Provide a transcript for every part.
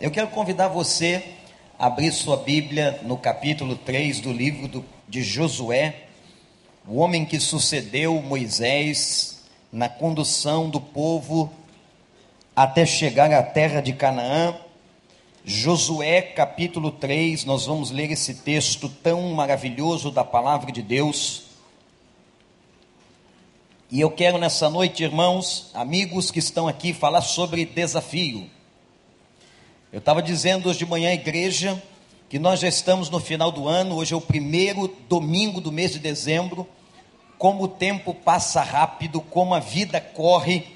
Eu quero convidar você a abrir sua Bíblia no capítulo 3 do livro do, de Josué, o homem que sucedeu Moisés na condução do povo até chegar à terra de Canaã. Josué capítulo 3, nós vamos ler esse texto tão maravilhoso da palavra de Deus. E eu quero nessa noite, irmãos, amigos que estão aqui, falar sobre desafio. Eu estava dizendo hoje de manhã à igreja que nós já estamos no final do ano, hoje é o primeiro domingo do mês de dezembro. Como o tempo passa rápido, como a vida corre,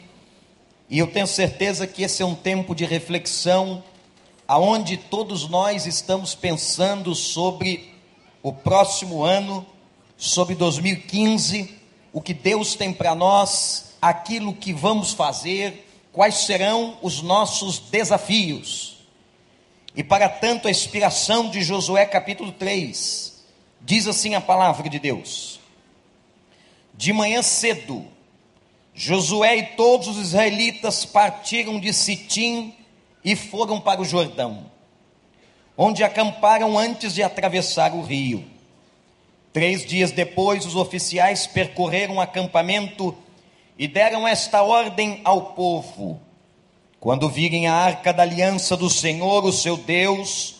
e eu tenho certeza que esse é um tempo de reflexão, aonde todos nós estamos pensando sobre o próximo ano, sobre 2015, o que Deus tem para nós, aquilo que vamos fazer, quais serão os nossos desafios. E para tanto, a inspiração de Josué capítulo 3 diz assim a palavra de Deus: De manhã cedo, Josué e todos os israelitas partiram de Sitim e foram para o Jordão, onde acamparam antes de atravessar o rio. Três dias depois, os oficiais percorreram o acampamento e deram esta ordem ao povo: quando virem a arca da aliança do Senhor, o seu Deus,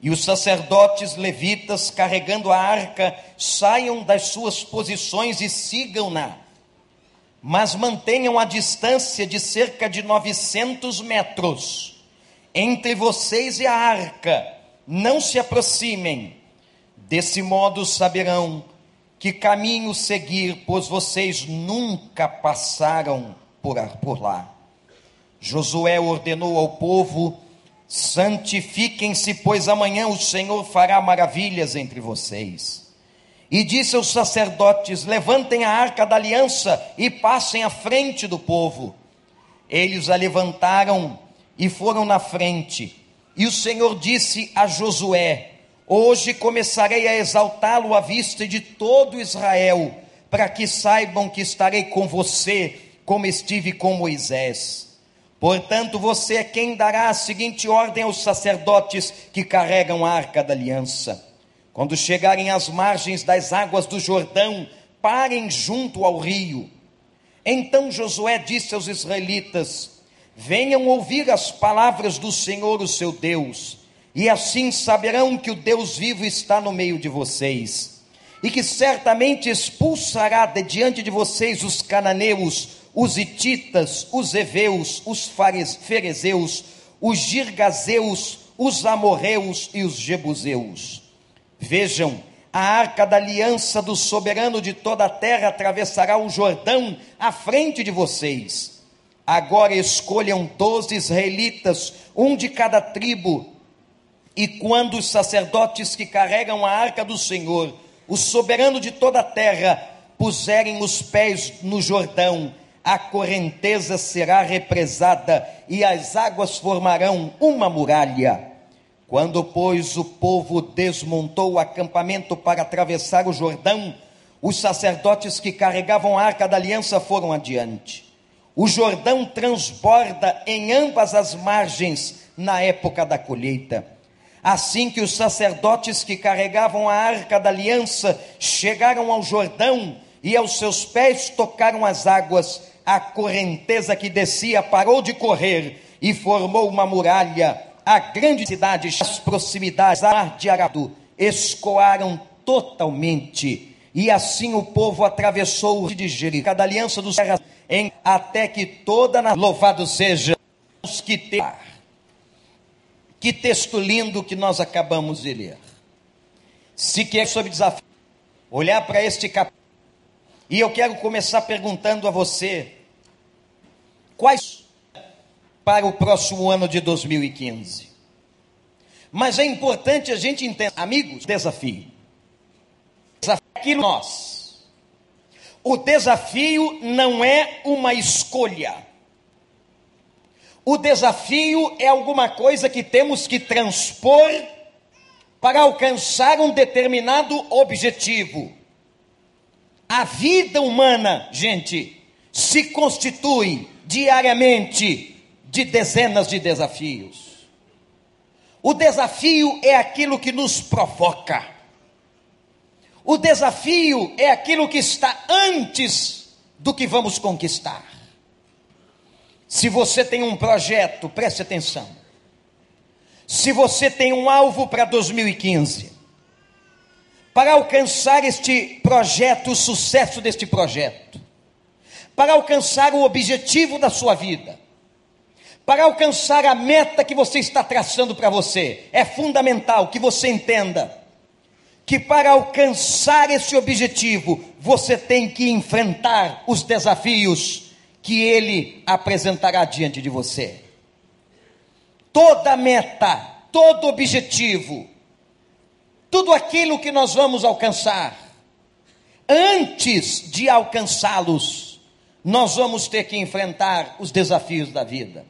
e os sacerdotes levitas carregando a arca, saiam das suas posições e sigam-na. Mas mantenham a distância de cerca de 900 metros entre vocês e a arca. Não se aproximem. Desse modo saberão que caminho seguir, pois vocês nunca passaram por, lá. Josué ordenou ao povo: santifiquem-se, pois amanhã o Senhor fará maravilhas entre vocês. E disse aos sacerdotes: levantem a arca da aliança e passem à frente do povo. Eles a levantaram e foram na frente. E o Senhor disse a Josué: Hoje começarei a exaltá-lo à vista de todo Israel, para que saibam que estarei com você, como estive com Moisés. Portanto, você é quem dará a seguinte ordem aos sacerdotes que carregam a arca da aliança: quando chegarem às margens das águas do Jordão, parem junto ao rio. Então Josué disse aos israelitas: Venham ouvir as palavras do Senhor, o seu Deus, e assim saberão que o Deus vivo está no meio de vocês, e que certamente expulsará de diante de vocês os cananeus, os hititas, os heveus, os ferezeus, os girgazeus, os amorreus e os jebuseus. Vejam, a arca da aliança do soberano de toda a terra atravessará o Jordão à frente de vocês. Agora escolham doze israelitas, um de cada tribo, e quando os sacerdotes que carregam a arca do Senhor, o soberano de toda a terra, puserem os pés no Jordão, a correnteza será represada e as águas formarão uma muralha. Quando, pois, o povo desmontou o acampamento para atravessar o Jordão, os sacerdotes que carregavam a arca da aliança foram adiante. O Jordão transborda em ambas as margens na época da colheita. Assim que os sacerdotes que carregavam a arca da aliança chegaram ao Jordão e aos seus pés tocaram as águas, a correnteza que descia parou de correr e formou uma muralha. A grande cidade, as proximidades ar de Aradu, escoaram totalmente. E assim o povo atravessou o rio de Jericó, da aliança dos terras, em, até que toda na louvado seja os que tem. Que texto lindo que nós acabamos de ler. Se quer sobre desafio, olhar para este capítulo e eu quero começar perguntando a você: quais para o próximo ano de 2015? Mas é importante a gente entender, amigos, desafio. Desafio é aquilo nós. O desafio não é uma escolha. O desafio é alguma coisa que temos que transpor para alcançar um determinado objetivo. A vida humana, gente, se constitui diariamente de dezenas de desafios. O desafio é aquilo que nos provoca. O desafio é aquilo que está antes do que vamos conquistar. Se você tem um projeto, preste atenção. Se você tem um alvo para 2015, para alcançar este projeto, o sucesso deste projeto, para alcançar o objetivo da sua vida, para alcançar a meta que você está traçando para você, é fundamental que você entenda que para alcançar esse objetivo, você tem que enfrentar os desafios que ele apresentará diante de você. Toda meta, todo objetivo, tudo aquilo que nós vamos alcançar, antes de alcançá-los, nós vamos ter que enfrentar os desafios da vida.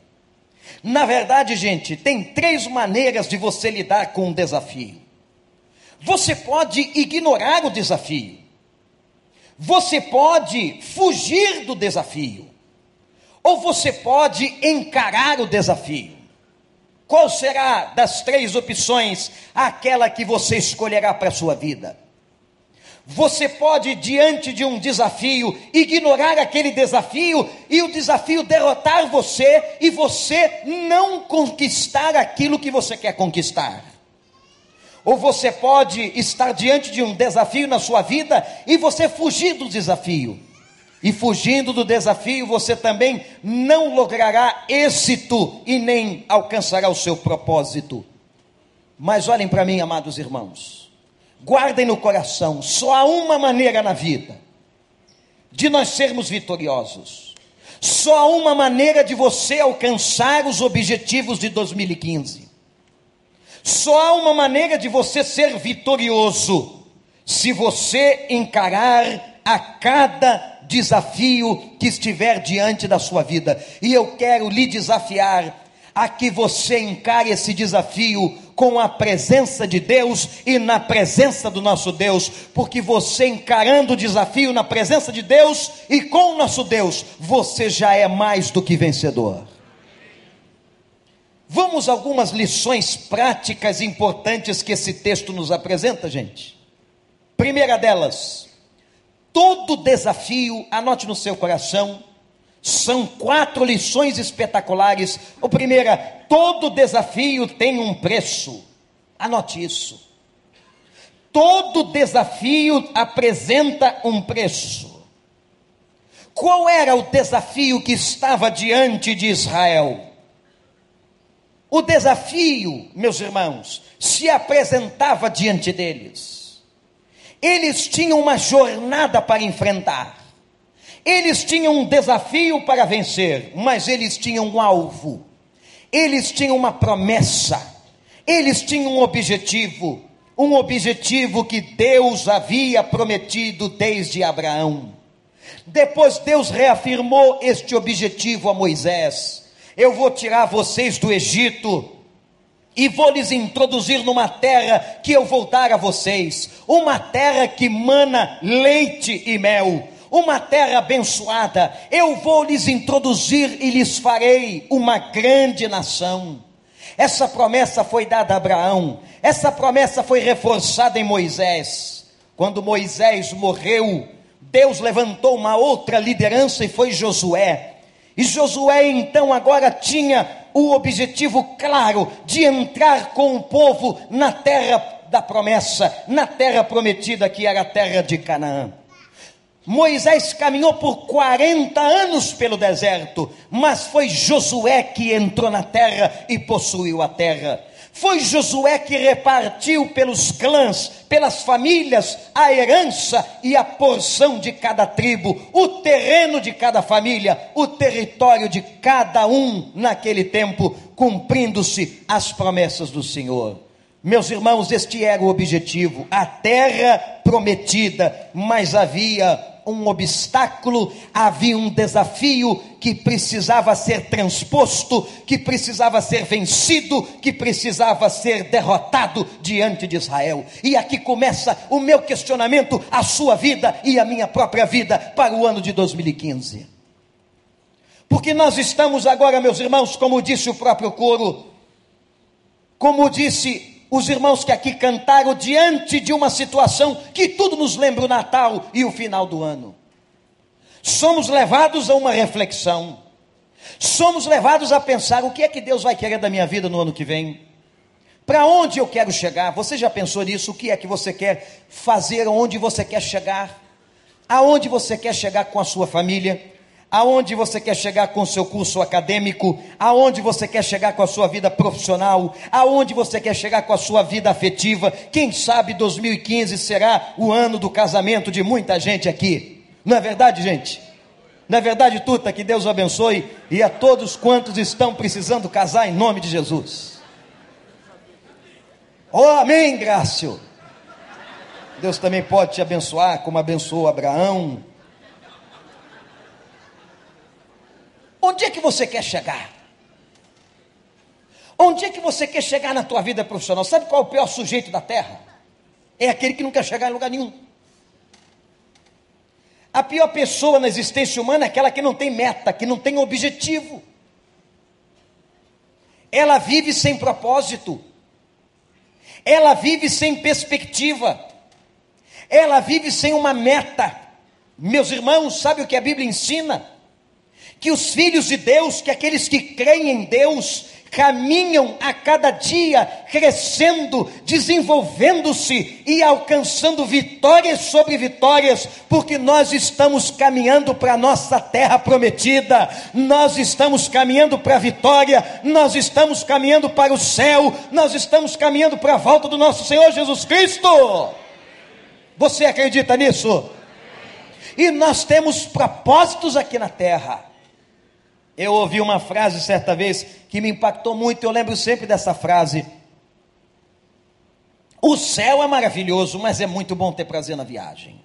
Na verdade, gente, tem três maneiras de você lidar com um desafio. Você pode ignorar o desafio. Você pode fugir do desafio. Ou você pode encarar o desafio. Qual será das três opções aquela que você escolherá para a sua vida? Você pode, diante de um desafio, ignorar aquele desafio e o desafio derrotar você e você não conquistar aquilo que você quer conquistar. Ou você pode estar diante de um desafio na sua vida e você fugir do desafio. E fugindo do desafio, você também não logrará êxito e nem alcançará o seu propósito. Mas olhem para mim, amados irmãos. Guardem no coração, só há uma maneira na vida de nós sermos vitoriosos. Só há uma maneira de você alcançar os objetivos de 2015. Só há uma maneira de você ser vitorioso se você encarar a cada desafio que estiver diante da sua vida. E eu quero lhe desafiar a que você encare esse desafio com a presença de Deus e na presença do nosso Deus, porque você encarando o desafio na presença de Deus e com o nosso Deus, você já é mais do que vencedor. Vamos algumas lições práticas importantes que esse texto nos apresenta, gente. Primeira delas, todo desafio, anote no seu coração, são quatro lições espetaculares. O primeira, todo desafio tem um preço. Anote isso. Todo desafio apresenta um preço. Qual era o desafio que estava diante de Israel? O desafio, meus irmãos, se apresentava diante deles. Eles tinham uma jornada para enfrentar. Eles tinham um desafio para vencer, mas eles tinham um alvo. Eles tinham uma promessa. Eles tinham um objetivo, um objetivo que Deus havia prometido desde Abraão. Depois Deus reafirmou este objetivo a Moisés. Eu vou tirar vocês do Egito e vou lhes introduzir numa terra que eu vou dar a vocês, uma terra que mana leite e mel, uma terra abençoada. Eu vou lhes introduzir e lhes farei uma grande nação. Essa promessa foi dada a Abraão, essa promessa foi reforçada em Moisés. Quando Moisés morreu, Deus levantou uma outra liderança e foi Josué. E Josué então agora tinha o objetivo claro de entrar com o povo na terra da promessa, na terra prometida que era a terra de Canaã. Moisés caminhou por 40 anos pelo deserto, mas foi Josué que entrou na terra e possuiu a terra. Foi Josué que repartiu pelos clãs, pelas famílias, a herança e a porção de cada tribo, o terreno de cada família, o território de cada um naquele tempo, cumprindo-se as promessas do Senhor. Meus irmãos, este era o objetivo, a terra prometida, mas havia um obstáculo, havia um desafio que precisava ser transposto, que precisava ser vencido, que precisava ser derrotado diante de Israel. E aqui começa o meu questionamento, a sua vida e a minha própria vida para o ano de 2015. Porque nós estamos agora, meus irmãos, como disse o próprio coro, como disse os irmãos que aqui cantaram, diante de uma situação que tudo nos lembra o Natal e o final do ano. Somos levados a uma reflexão, somos levados a pensar: o que é que Deus vai querer da minha vida no ano que vem? Para onde eu quero chegar? Você já pensou nisso? O que é que você quer fazer? Onde você quer chegar? Aonde você quer chegar com a sua família? Aonde você quer chegar com o seu curso acadêmico? Aonde você quer chegar com a sua vida profissional? Aonde você quer chegar com a sua vida afetiva? Quem sabe 2015 será o ano do casamento de muita gente aqui. Não é verdade, gente? Não é verdade, Tuta? Que Deus abençoe e a todos quantos estão precisando casar em nome de Jesus. Oh, amém, Grácio. Deus também pode te abençoar, como abençoou Abraão. Onde é que você quer chegar? Onde é que você quer chegar na tua vida profissional? Sabe qual é o pior sujeito da terra? É aquele que não quer chegar em lugar nenhum. A pior pessoa na existência humana é aquela que não tem meta, que não tem objetivo. Ela vive sem propósito ela vive sem perspectiva, ela vive sem uma meta. Meus irmãos, sabe o que a Bíblia ensina? Que os filhos de Deus, que aqueles que creem em Deus, caminham a cada dia crescendo, desenvolvendo-se e alcançando vitórias sobre vitórias, porque nós estamos caminhando para a nossa terra prometida, nós estamos caminhando para a vitória, nós estamos caminhando para o céu, nós estamos caminhando para a volta do nosso Senhor Jesus Cristo. Você acredita nisso? E nós temos propósitos aqui na terra. Eu ouvi uma frase certa vez que me impactou muito, eu lembro sempre dessa frase. O céu é maravilhoso, mas é muito bom ter prazer na viagem.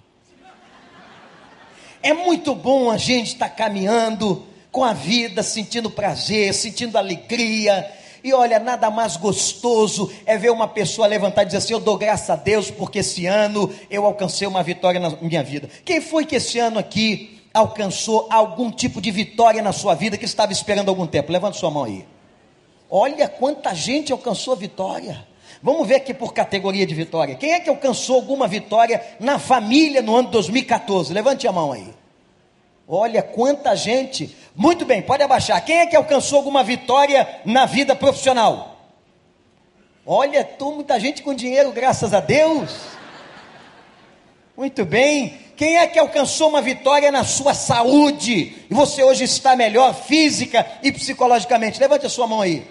É muito bom a gente estar tá caminhando com a vida, sentindo prazer, sentindo alegria. E olha, nada mais gostoso é ver uma pessoa levantar e dizer assim: Eu dou graças a Deus porque esse ano eu alcancei uma vitória na minha vida. Quem foi que esse ano aqui alcançou algum tipo de vitória na sua vida que estava esperando algum tempo? Levante sua mão aí. Olha quanta gente alcançou vitória. Vamos ver aqui por categoria de vitória. Quem é que alcançou alguma vitória na família no ano 2014? Levante a mão aí. Olha quanta gente. Muito bem, pode abaixar. Quem é que alcançou alguma vitória na vida profissional? Olha, tô muita gente com dinheiro, graças a Deus. Muito bem. Quem é que alcançou uma vitória na sua saúde e você hoje está melhor física e psicologicamente? Levante a sua mão aí.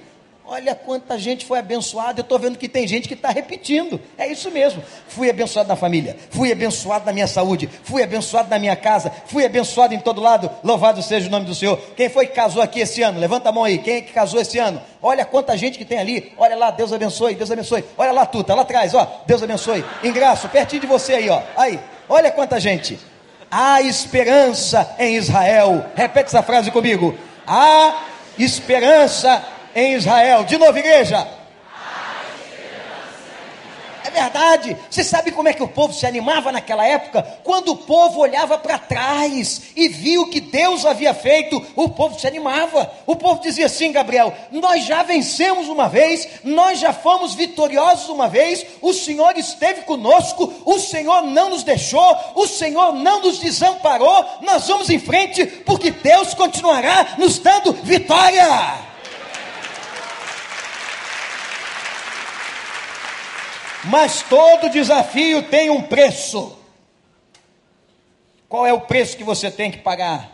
Olha quanta gente foi abençoada. Eu estou vendo que tem gente que está repetindo. É isso mesmo. Fui abençoado na família, fui abençoado na minha saúde, fui abençoado na minha casa, fui abençoado em todo lado. Louvado seja o nome do Senhor. Quem foi que casou aqui esse ano? Levanta a mão aí. Quem é que casou esse ano? Olha quanta gente que tem ali. Olha lá, Deus abençoe, Deus abençoe. Olha lá, Tuta, lá atrás, ó. Deus abençoe. Engraço, pertinho de você aí, ó. Aí. Olha quanta gente. Há esperança em Israel. Repete essa frase comigo. Há esperança em Israel. De novo, igreja verdade. Você sabe como é que o povo se animava naquela época? Quando o povo olhava para trás e viu que Deus havia feito, o povo se animava. O povo dizia assim, Gabriel: Nós já vencemos uma vez, nós já fomos vitoriosos uma vez, o Senhor esteve conosco, o Senhor não nos deixou, o Senhor não nos desamparou. Nós vamos em frente, porque Deus continuará nos dando vitória. Mas todo desafio tem um preço. Qual é o preço que você tem que pagar?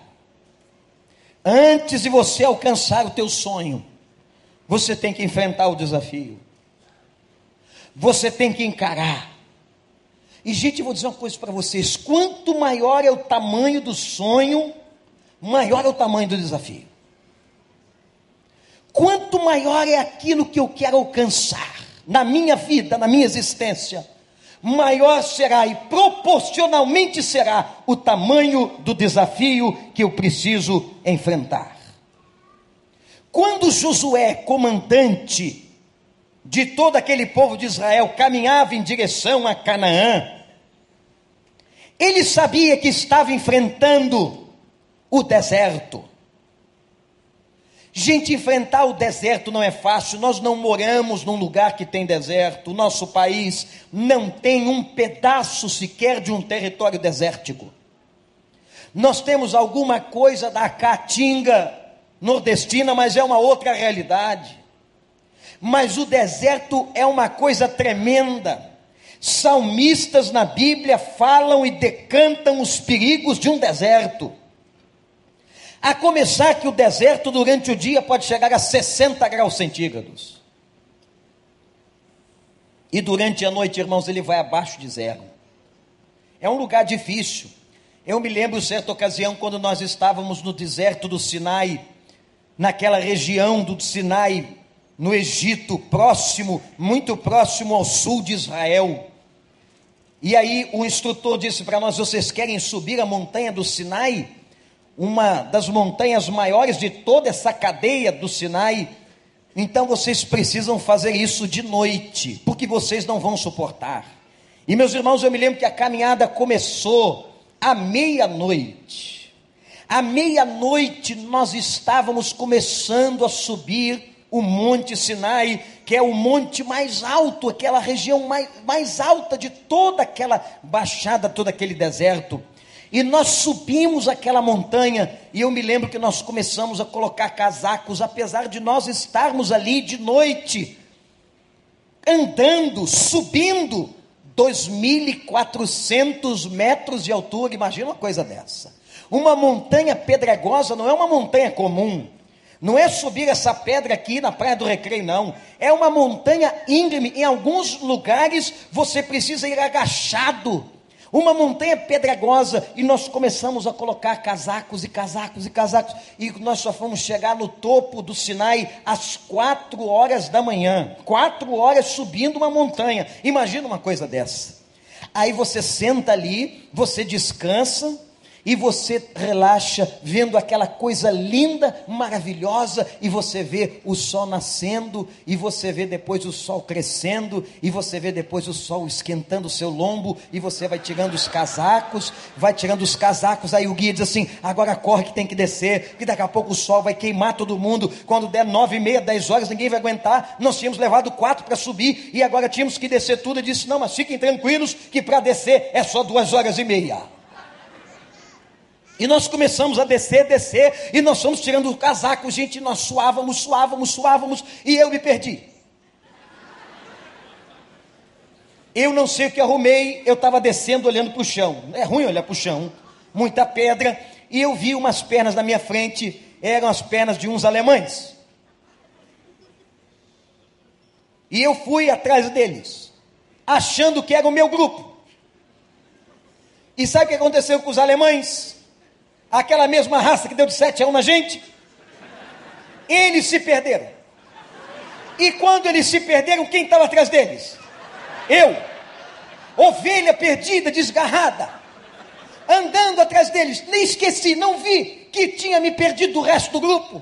Antes de você alcançar o teu sonho, você tem que enfrentar o desafio. Você tem que encarar. E gente, eu vou dizer uma coisa para vocês: quanto maior é o tamanho do sonho, maior é o tamanho do desafio. Quanto maior é aquilo que eu quero alcançar, na minha vida, na minha existência, maior será e proporcionalmente será o tamanho do desafio que eu preciso enfrentar. Quando Josué, comandante de todo aquele povo de Israel, caminhava em direção a Canaã, ele sabia que estava enfrentando o deserto. Gente, enfrentar o deserto não é fácil. Nós não moramos num lugar que tem deserto. O nosso país não tem um pedaço sequer de um território desértico. Nós temos alguma coisa da caatinga nordestina, mas é uma outra realidade. Mas o deserto é uma coisa tremenda. Salmistas na Bíblia falam e decantam os perigos de um deserto. A começar que o deserto durante o dia pode chegar a 60 graus centígrados. E durante a noite, irmãos, ele vai abaixo de zero. É um lugar difícil. Eu me lembro certa ocasião quando nós estávamos no deserto do Sinai, naquela região do Sinai, no Egito, próximo, muito próximo ao sul de Israel. E aí o instrutor disse para nós: vocês querem subir a montanha do Sinai? Uma das montanhas maiores de toda essa cadeia do Sinai. Então vocês precisam fazer isso de noite, porque vocês não vão suportar. E meus irmãos, eu me lembro que a caminhada começou à meia-noite. À meia-noite nós estávamos começando a subir o Monte Sinai, que é o monte mais alto, aquela região mais, mais alta de toda aquela baixada, todo aquele deserto. E nós subimos aquela montanha, e eu me lembro que nós começamos a colocar casacos, apesar de nós estarmos ali de noite, andando, subindo 2.400 metros de altura, imagina uma coisa dessa. Uma montanha pedregosa não é uma montanha comum, não é subir essa pedra aqui na Praia do Recreio, não. É uma montanha íngreme. Em alguns lugares você precisa ir agachado uma montanha pedregosa, e nós começamos a colocar casacos e casacos e casacos, e nós só fomos chegar no topo do Sinai às quatro horas da manhã, quatro horas subindo uma montanha, imagina uma coisa dessa. Aí você senta ali, você descansa, e você relaxa vendo aquela coisa linda, maravilhosa, e você vê o sol nascendo, e você vê depois o sol crescendo, e você vê depois o sol esquentando o seu lombo, e você vai tirando os casacos, vai tirando os casacos, aí o guia diz assim: agora corre que tem que descer, que daqui a pouco o sol vai queimar todo mundo, quando der nove e meia, dez horas, ninguém vai aguentar, nós tínhamos levado quatro para subir, e agora tínhamos que descer tudo, e disse, não, mas fiquem tranquilos, que para descer é só duas horas e meia. E nós começamos a descer, descer, e nós fomos tirando o casaco, gente, nós suávamos, suávamos, suávamos, e eu me perdi. Eu não sei o que arrumei, eu estava descendo olhando para o chão. É ruim olhar para o chão, muita pedra, e eu vi umas pernas na minha frente, eram as pernas de uns alemães. E eu fui atrás deles, achando que era o meu grupo. E sabe o que aconteceu com os alemães? Aquela mesma raça que deu de 7 a 1 na gente, eles se perderam. E quando eles se perderam, quem estava atrás deles? Eu, ovelha perdida, desgarrada, andando atrás deles, nem esqueci, não vi que tinha me perdido do resto do grupo.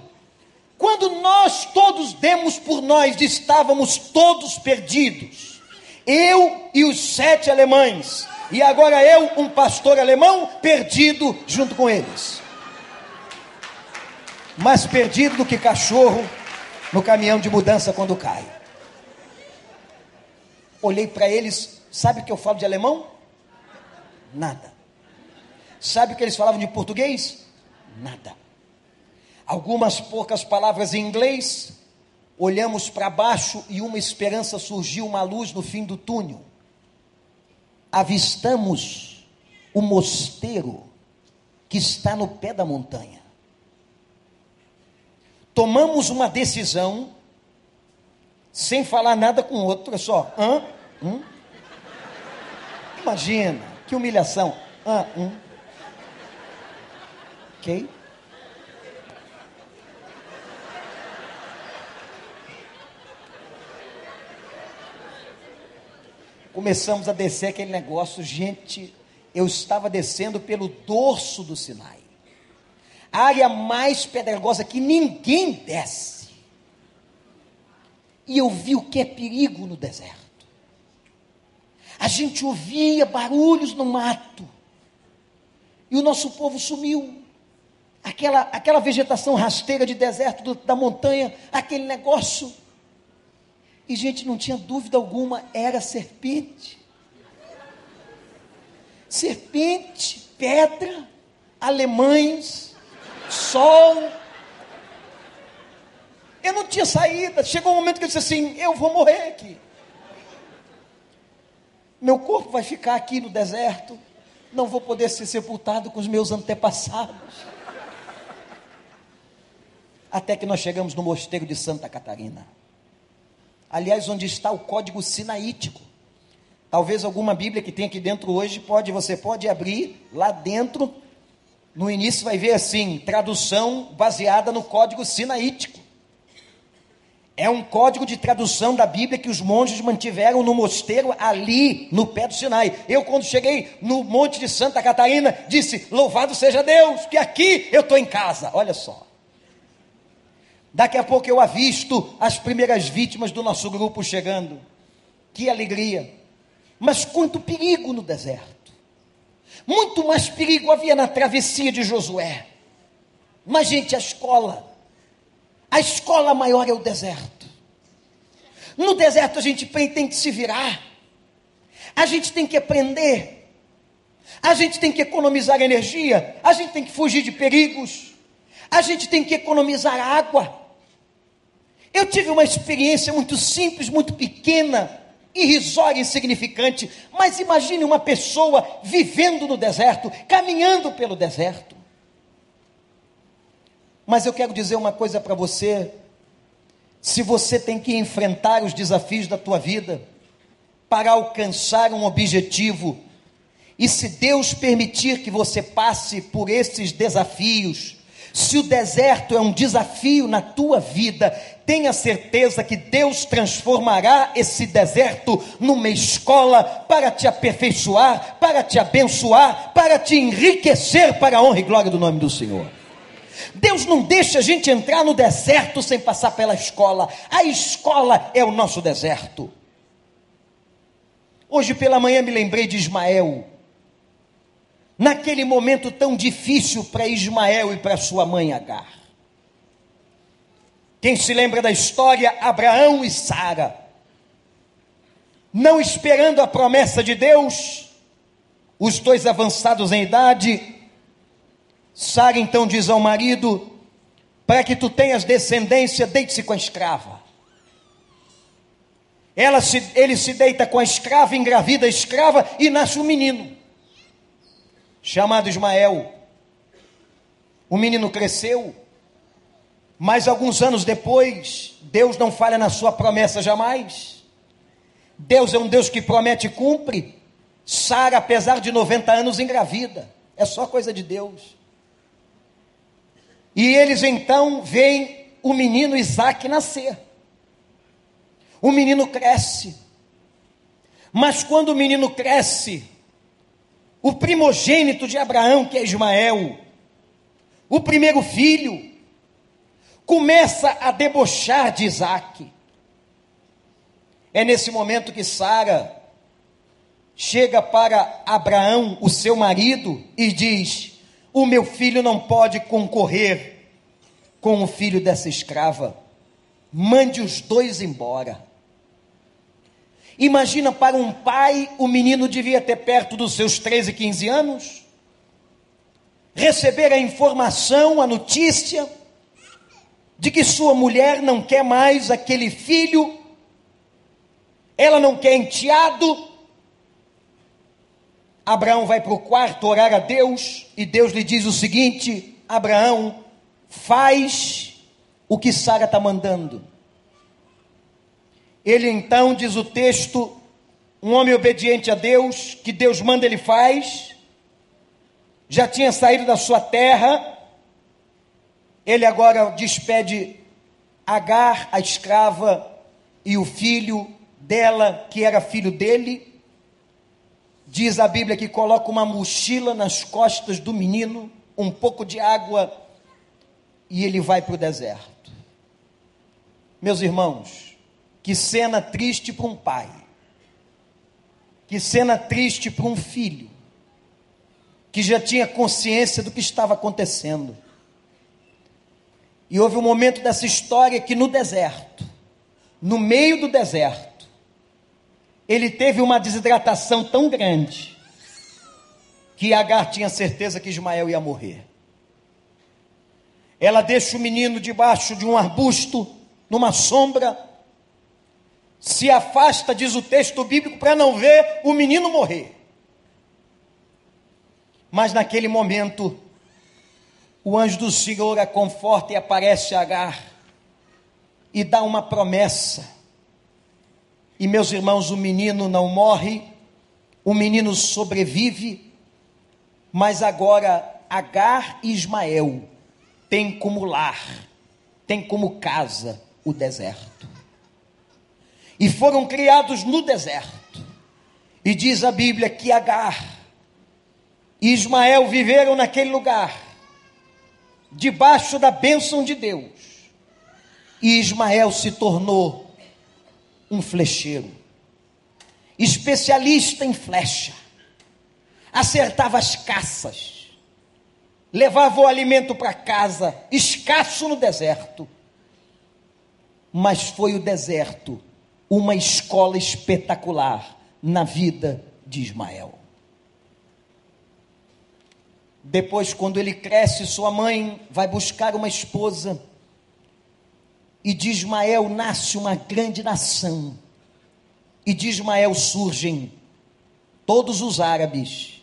Quando nós todos demos por nós, estávamos todos perdidos. Eu e os sete alemães e agora eu, um pastor alemão, perdido junto com eles. Mais perdido do que cachorro no caminhão de mudança quando cai. Olhei para eles, sabe o que eu falo de alemão? Nada. Sabe o que eles falavam de português? Nada. Algumas poucas palavras em inglês. Olhamos para baixo e uma esperança surgiu, uma luz no fim do túnel avistamos o mosteiro que está no pé da montanha. Tomamos uma decisão, sem falar nada com o outro, é só, hã? Hum? Imagina, que humilhação. Hã? Hum? Ok? Começamos a descer aquele negócio, gente, eu estava descendo pelo dorso do Sinai. A área mais pedregosa que ninguém desce. E eu vi o que é perigo no deserto. A gente ouvia barulhos no mato. E o nosso povo sumiu. aquela, aquela vegetação rasteira de deserto do, da montanha, aquele negócio. E, gente, não tinha dúvida alguma, era serpente. Serpente, pedra, alemães, sol. Eu não tinha saída. Chegou um momento que eu disse assim: eu vou morrer aqui. Meu corpo vai ficar aqui no deserto. Não vou poder ser sepultado com os meus antepassados. Até que nós chegamos no mosteiro de Santa Catarina. Aliás, onde está o código sinaítico. Talvez alguma Bíblia que tem aqui dentro hoje pode, você pode abrir lá dentro. No início vai ver assim, tradução baseada no código sinaítico. É um código de tradução da Bíblia que os monges mantiveram no mosteiro ali no pé do Sinai. Eu, quando cheguei no Monte de Santa Catarina, disse: Louvado seja Deus, que aqui eu estou em casa. Olha só. Daqui a pouco eu avisto as primeiras vítimas do nosso grupo chegando. Que alegria! Mas quanto perigo no deserto! Muito mais perigo havia na travessia de Josué. Mas, gente, a escola, a escola maior é o deserto. No deserto a gente tem que se virar, a gente tem que aprender, a gente tem que economizar energia, a gente tem que fugir de perigos, a gente tem que economizar água. Eu tive uma experiência muito simples, muito pequena, irrisória e insignificante, mas imagine uma pessoa vivendo no deserto, caminhando pelo deserto. Mas eu quero dizer uma coisa para você: se você tem que enfrentar os desafios da tua vida para alcançar um objetivo, e se Deus permitir que você passe por esses desafios, se o deserto é um desafio na tua vida, tenha certeza que Deus transformará esse deserto numa escola para te aperfeiçoar, para te abençoar, para te enriquecer para a honra e glória do nome do Senhor. Deus não deixa a gente entrar no deserto sem passar pela escola. A escola é o nosso deserto. Hoje pela manhã me lembrei de Ismael naquele momento tão difícil para Ismael e para sua mãe Agar. Quem se lembra da história? Abraão e Sara. Não esperando a promessa de Deus, os dois avançados em idade, Sara então diz ao marido: Para que tu tenhas descendência, deite-se com a escrava. Ela se, ele se deita com a escrava, engravida a escrava e nasce um menino chamado Ismael. O menino cresceu, mas alguns anos depois, Deus não falha na sua promessa jamais. Deus é um Deus que promete e cumpre. Sara, apesar de 90 anos, engravida. É só coisa de Deus. E eles então veem o menino Isaac nascer. O menino cresce. Mas quando o menino cresce, o primogênito de Abraão, que é Ismael, o primeiro filho, começa a debochar de Isaac. É nesse momento que Sara chega para Abraão, o seu marido, e diz: O meu filho não pode concorrer com o filho dessa escrava, mande os dois embora. Imagina para um pai, o menino devia ter perto dos seus 13, 15 anos, receber a informação, a notícia, de que sua mulher não quer mais aquele filho, ela não quer enteado. Abraão vai para o quarto orar a Deus, e Deus lhe diz o seguinte: Abraão, faz o que Sara está mandando. Ele então, diz o texto, um homem obediente a Deus, que Deus manda, ele faz, já tinha saído da sua terra, ele agora despede Agar, a escrava, e o filho dela, que era filho dele. Diz a Bíblia que coloca uma mochila nas costas do menino, um pouco de água, e ele vai para o deserto. Meus irmãos, que cena triste para um pai. Que cena triste para um filho. Que já tinha consciência do que estava acontecendo. E houve um momento dessa história que no deserto, no meio do deserto, ele teve uma desidratação tão grande que Agar tinha certeza que Ismael ia morrer. Ela deixa o menino debaixo de um arbusto, numa sombra, se afasta, diz o texto bíblico, para não ver o menino morrer. Mas naquele momento, o anjo do Senhor a conforta e aparece a Agar e dá uma promessa. E meus irmãos, o menino não morre, o menino sobrevive, mas agora Agar e Ismael têm como lar, têm como casa o deserto. E foram criados no deserto. E diz a Bíblia que Agar e Ismael viveram naquele lugar, debaixo da bênção de Deus. E Ismael se tornou um flecheiro, especialista em flecha, acertava as caças, levava o alimento para casa, escasso no deserto. Mas foi o deserto uma escola espetacular na vida de Ismael. Depois, quando ele cresce, sua mãe vai buscar uma esposa e de Ismael nasce uma grande nação. E de Ismael surgem todos os árabes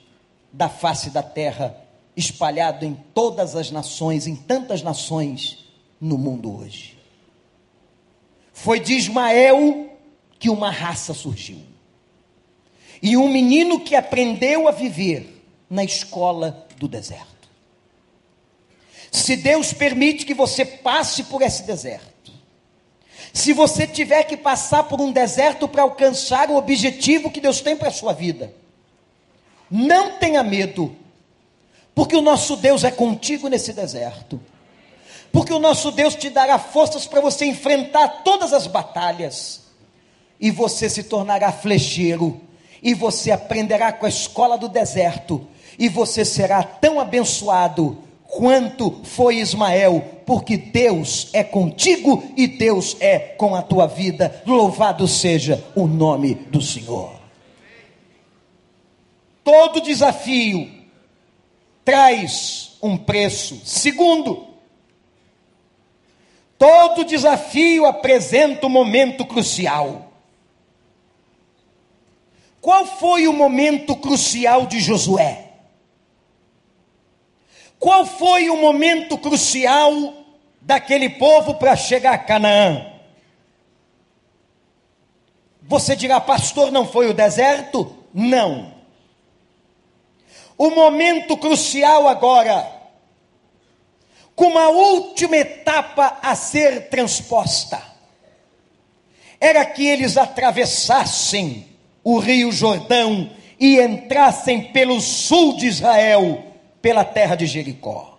da face da terra, espalhado em todas as nações, em tantas nações no mundo hoje. Foi de Ismael que uma raça surgiu. E um menino que aprendeu a viver na escola do deserto. Se Deus permite que você passe por esse deserto, se você tiver que passar por um deserto para alcançar o objetivo que Deus tem para a sua vida, não tenha medo, porque o nosso Deus é contigo nesse deserto. Porque o nosso Deus te dará forças para você enfrentar todas as batalhas, e você se tornará flecheiro, e você aprenderá com a escola do deserto, e você será tão abençoado quanto foi Ismael, porque Deus é contigo e Deus é com a tua vida. Louvado seja o nome do Senhor. Todo desafio traz um preço. Segundo, todo desafio apresenta um momento crucial. Qual foi o momento crucial de Josué? Qual foi o momento crucial daquele povo para chegar a Canaã? Você dirá, pastor, não foi o deserto? Não. O momento crucial agora, como a última etapa a ser transposta, era que eles atravessassem o Rio Jordão e entrassem pelo sul de Israel pela terra de Jericó.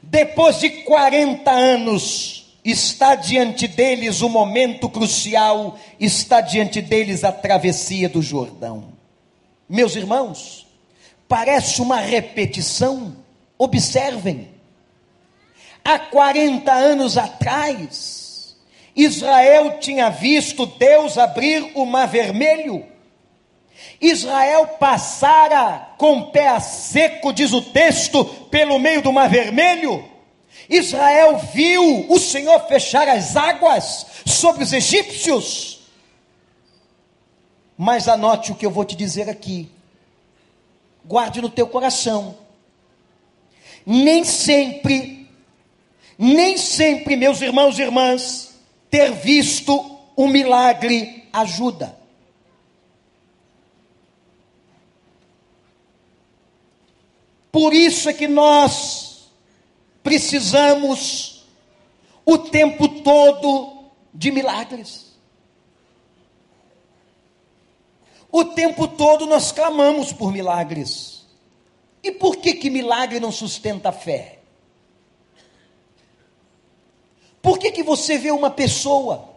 Depois de 40 anos, está diante deles o momento crucial, está diante deles a travessia do Jordão. Meus irmãos, parece uma repetição, observem. Há 40 anos atrás, Israel tinha visto Deus abrir o mar vermelho Israel passara com pé seco, diz o texto, pelo meio do mar vermelho. Israel viu o Senhor fechar as águas sobre os egípcios. Mas anote o que eu vou te dizer aqui. Guarde no teu coração. Nem sempre, nem sempre, meus irmãos e irmãs, ter visto um milagre ajuda. Por isso é que nós precisamos o tempo todo de milagres. O tempo todo nós clamamos por milagres. E por que que milagre não sustenta a fé? Por que que você vê uma pessoa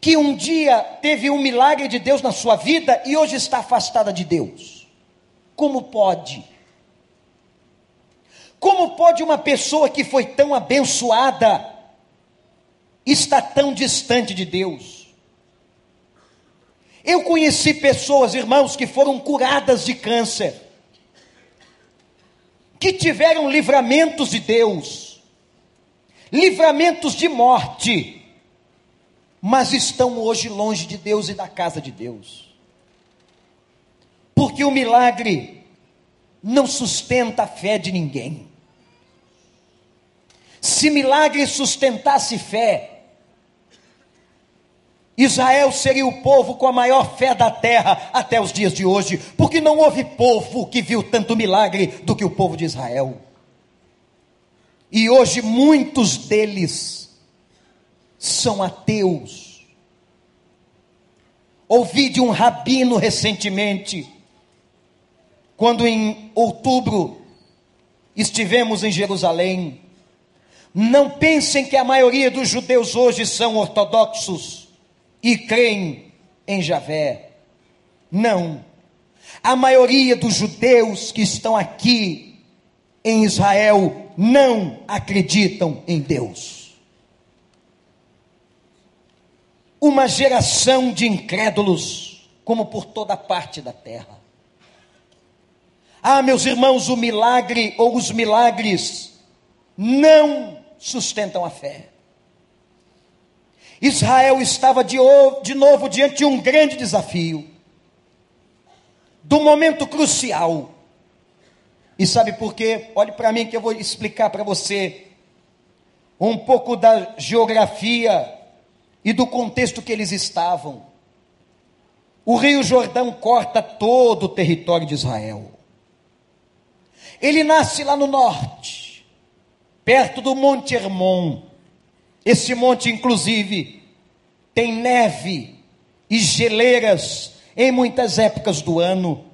que um dia teve um milagre de Deus na sua vida e hoje está afastada de Deus? Como pode? Como pode uma pessoa que foi tão abençoada estar tão distante de Deus? Eu conheci pessoas, irmãos, que foram curadas de câncer, que tiveram livramentos de Deus, livramentos de morte, mas estão hoje longe de Deus e da casa de Deus. Porque o milagre não sustenta a fé de ninguém. Se milagre sustentasse fé, Israel seria o povo com a maior fé da terra até os dias de hoje, porque não houve povo que viu tanto milagre do que o povo de Israel. E hoje muitos deles são ateus. Ouvi de um rabino recentemente, quando em outubro estivemos em Jerusalém, não pensem que a maioria dos judeus hoje são ortodoxos e creem em Javé. Não. A maioria dos judeus que estão aqui em Israel não acreditam em Deus. Uma geração de incrédulos, como por toda parte da terra. Ah, meus irmãos, o milagre ou os milagres não sustentam a fé. Israel estava de, de novo diante de um grande desafio, do momento crucial. E sabe por quê? Olhe para mim que eu vou explicar para você um pouco da geografia e do contexto que eles estavam. O Rio Jordão corta todo o território de Israel. Ele nasce lá no norte perto do Monte Hermon. Esse monte, inclusive, tem neve e geleiras em muitas épocas do ano.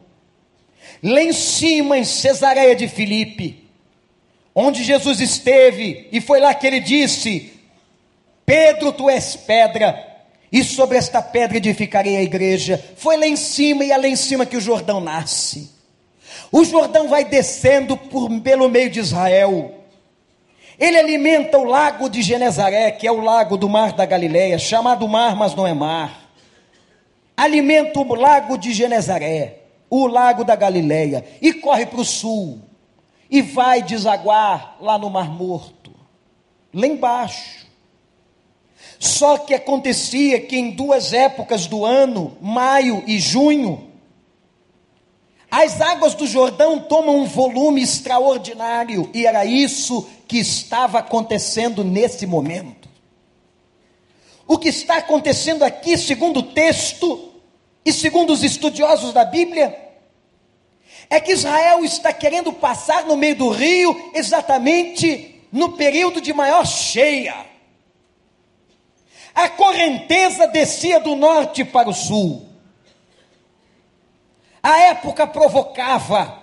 Lá em cima, em Cesareia de Filipe, onde Jesus esteve, e foi lá que ele disse: Pedro, tu és pedra, e sobre esta pedra edificarei a igreja. Foi lá em cima, e é lá em cima que o Jordão nasce. O Jordão vai descendo por, pelo meio de Israel. Ele alimenta o lago de Genezaré, que é o lago do mar da Galileia, chamado mar, mas não é mar. Alimenta o lago de Genezaré, o lago da Galileia, e corre para o sul, e vai desaguar lá no Mar Morto, lá embaixo. Só que acontecia que em duas épocas do ano, maio e junho, as águas do Jordão tomam um volume extraordinário, e era isso que estava acontecendo nesse momento. O que está acontecendo aqui, segundo o texto e segundo os estudiosos da Bíblia, é que Israel está querendo passar no meio do rio exatamente no período de maior cheia. A correnteza descia do norte para o sul. A época provocava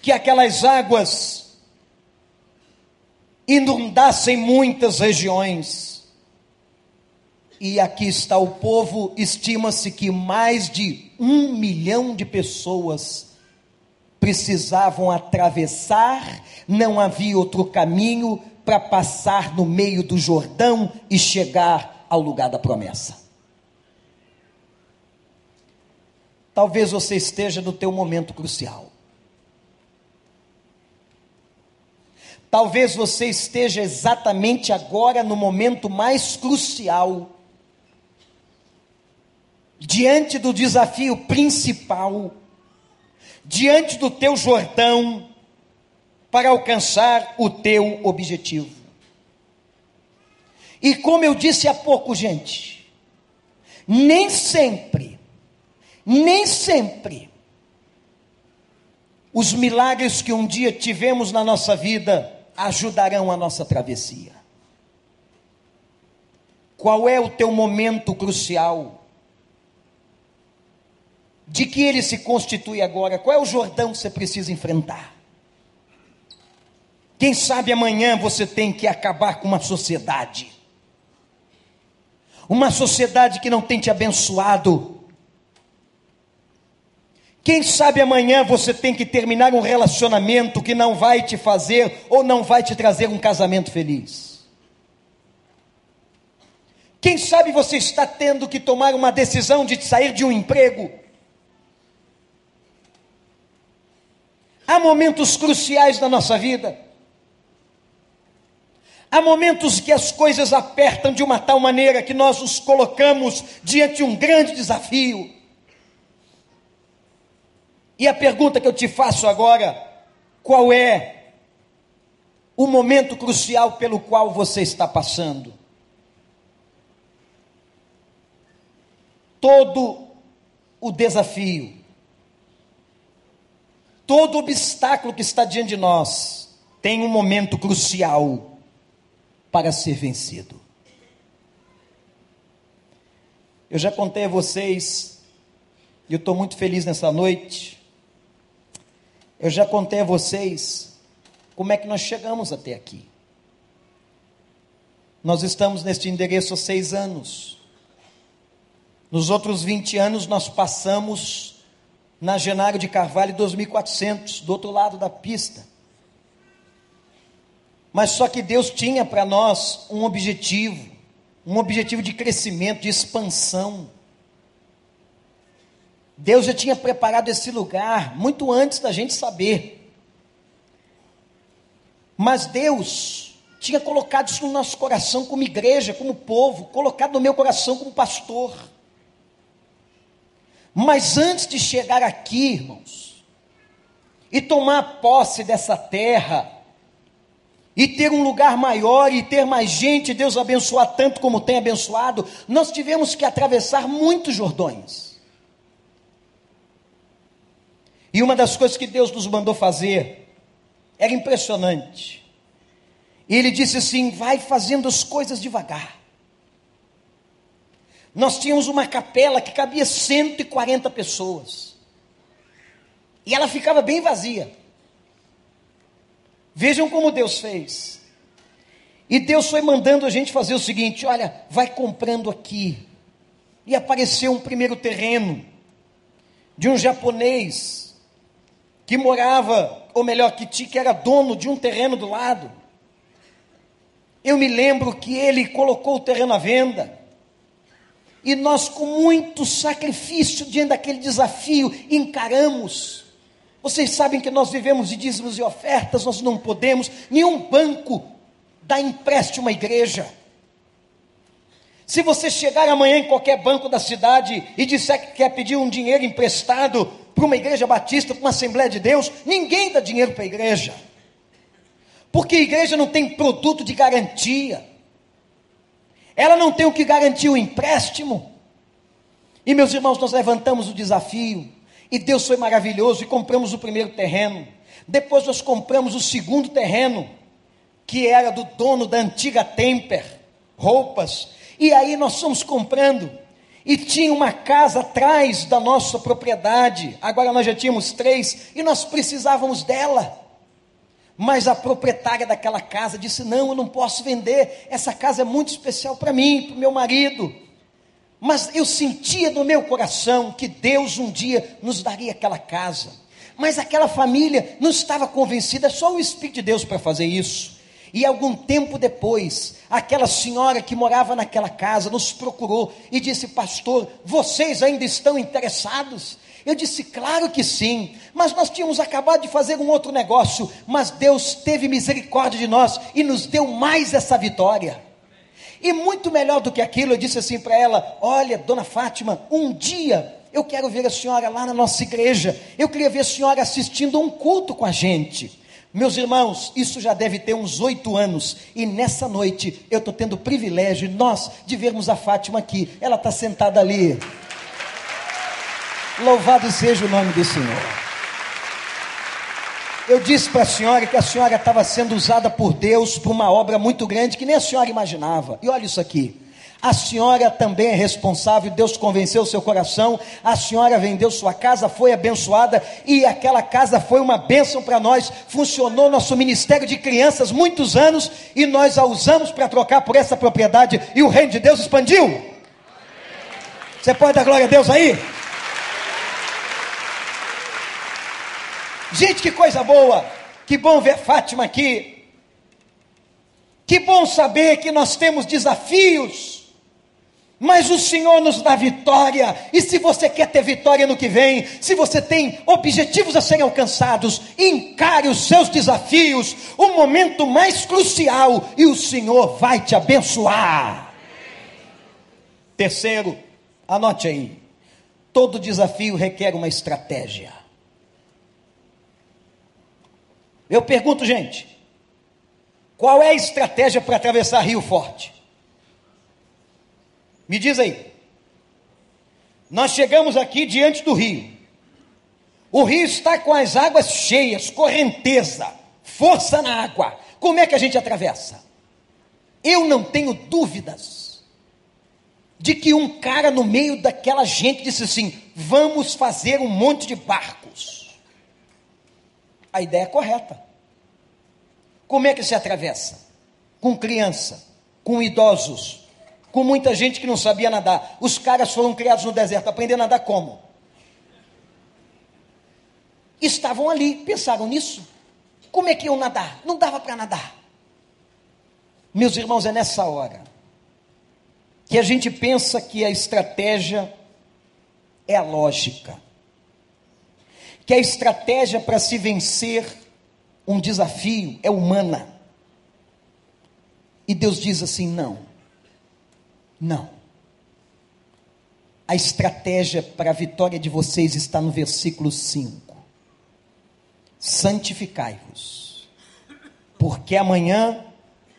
que aquelas águas inundassem muitas regiões. E aqui está o povo, estima-se que mais de um milhão de pessoas precisavam atravessar, não havia outro caminho para passar no meio do Jordão e chegar ao lugar da promessa. Talvez você esteja no teu momento crucial. Talvez você esteja exatamente agora no momento mais crucial, diante do desafio principal, diante do teu Jordão, para alcançar o teu objetivo. E como eu disse há pouco, gente, nem sempre nem sempre os milagres que um dia tivemos na nossa vida ajudarão a nossa travessia. Qual é o teu momento crucial? De que ele se constitui agora? Qual é o Jordão que você precisa enfrentar? Quem sabe amanhã você tem que acabar com uma sociedade. Uma sociedade que não tem te abençoado, Quem sabe amanhã você tem que terminar um relacionamento que não vai te fazer ou não vai te trazer um casamento feliz. Quem sabe você está tendo que tomar uma decisão de sair de um emprego. Há momentos cruciais na nossa vida. Há momentos que as coisas apertam de uma tal maneira que nós nos colocamos diante de um grande desafio. E a pergunta que eu te faço agora: qual é o momento crucial pelo qual você está passando? Todo o desafio, todo obstáculo que está diante de nós, tem um momento crucial para ser vencido. Eu já contei a vocês, e eu estou muito feliz nessa noite, eu já contei a vocês como é que nós chegamos até aqui. Nós estamos neste endereço há seis anos. Nos outros 20 anos, nós passamos na Genário de Carvalho 2400, do outro lado da pista. Mas só que Deus tinha para nós um objetivo, um objetivo de crescimento, de expansão. Deus já tinha preparado esse lugar muito antes da gente saber. Mas Deus tinha colocado isso no nosso coração como igreja, como povo, colocado no meu coração como pastor. Mas antes de chegar aqui, irmãos, e tomar posse dessa terra, e ter um lugar maior e ter mais gente, Deus abençoar tanto como tem abençoado, nós tivemos que atravessar muitos Jordões. E uma das coisas que Deus nos mandou fazer era impressionante. Ele disse assim: vai fazendo as coisas devagar. Nós tínhamos uma capela que cabia 140 pessoas. E ela ficava bem vazia. Vejam como Deus fez. E Deus foi mandando a gente fazer o seguinte: olha, vai comprando aqui. E apareceu um primeiro terreno de um japonês que morava, ou melhor, que, que era dono de um terreno do lado. Eu me lembro que ele colocou o terreno à venda. E nós, com muito sacrifício diante daquele desafio, encaramos. Vocês sabem que nós vivemos de dízimos e ofertas, nós não podemos, nenhum banco dá empréstimo à igreja. Se você chegar amanhã em qualquer banco da cidade e disser que quer pedir um dinheiro emprestado para uma igreja batista, para uma Assembleia de Deus, ninguém dá dinheiro para a igreja. Porque a igreja não tem produto de garantia. Ela não tem o que garantir o empréstimo. E meus irmãos, nós levantamos o desafio. E Deus foi maravilhoso e compramos o primeiro terreno. Depois nós compramos o segundo terreno, que era do dono da antiga Temper, roupas. E aí nós fomos comprando. E tinha uma casa atrás da nossa propriedade. Agora nós já tínhamos três e nós precisávamos dela. Mas a proprietária daquela casa disse: Não, eu não posso vender. Essa casa é muito especial para mim, para o meu marido. Mas eu sentia no meu coração que Deus um dia nos daria aquela casa. Mas aquela família não estava convencida, só o Espírito de Deus para fazer isso. E algum tempo depois, aquela senhora que morava naquela casa nos procurou e disse: Pastor, vocês ainda estão interessados? Eu disse: Claro que sim, mas nós tínhamos acabado de fazer um outro negócio, mas Deus teve misericórdia de nós e nos deu mais essa vitória. E muito melhor do que aquilo, eu disse assim para ela: Olha, dona Fátima, um dia eu quero ver a senhora lá na nossa igreja, eu queria ver a senhora assistindo um culto com a gente. Meus irmãos, isso já deve ter uns oito anos, e nessa noite eu estou tendo o privilégio, nós, de vermos a Fátima aqui. Ela está sentada ali. Louvado seja o nome do Senhor. Eu disse para a senhora que a senhora estava sendo usada por Deus para uma obra muito grande que nem a senhora imaginava. E olha isso aqui. A senhora também é responsável, Deus convenceu o seu coração. A senhora vendeu sua casa, foi abençoada e aquela casa foi uma bênção para nós. Funcionou nosso ministério de crianças muitos anos e nós a usamos para trocar por essa propriedade e o reino de Deus expandiu. Você pode dar glória a Deus aí? Gente, que coisa boa! Que bom ver Fátima aqui. Que bom saber que nós temos desafios mas o Senhor nos dá vitória, e se você quer ter vitória no que vem, se você tem objetivos a serem alcançados, encare os seus desafios, o momento mais crucial, e o Senhor vai te abençoar. Terceiro, anote aí: todo desafio requer uma estratégia. Eu pergunto, gente, qual é a estratégia para atravessar Rio Forte? Me diz aí. Nós chegamos aqui diante do rio. O rio está com as águas cheias, correnteza, força na água. Como é que a gente atravessa? Eu não tenho dúvidas de que um cara no meio daquela gente disse assim: vamos fazer um monte de barcos. A ideia é correta. Como é que se atravessa? Com criança, com idosos, com muita gente que não sabia nadar. Os caras foram criados no deserto, aprender a nadar como? Estavam ali, pensaram nisso. Como é que iam nadar? Não dava para nadar. Meus irmãos, é nessa hora que a gente pensa que a estratégia é a lógica. Que a estratégia para se vencer um desafio é humana. E Deus diz assim: não. Não. A estratégia para a vitória de vocês está no versículo 5. Santificai-vos, porque amanhã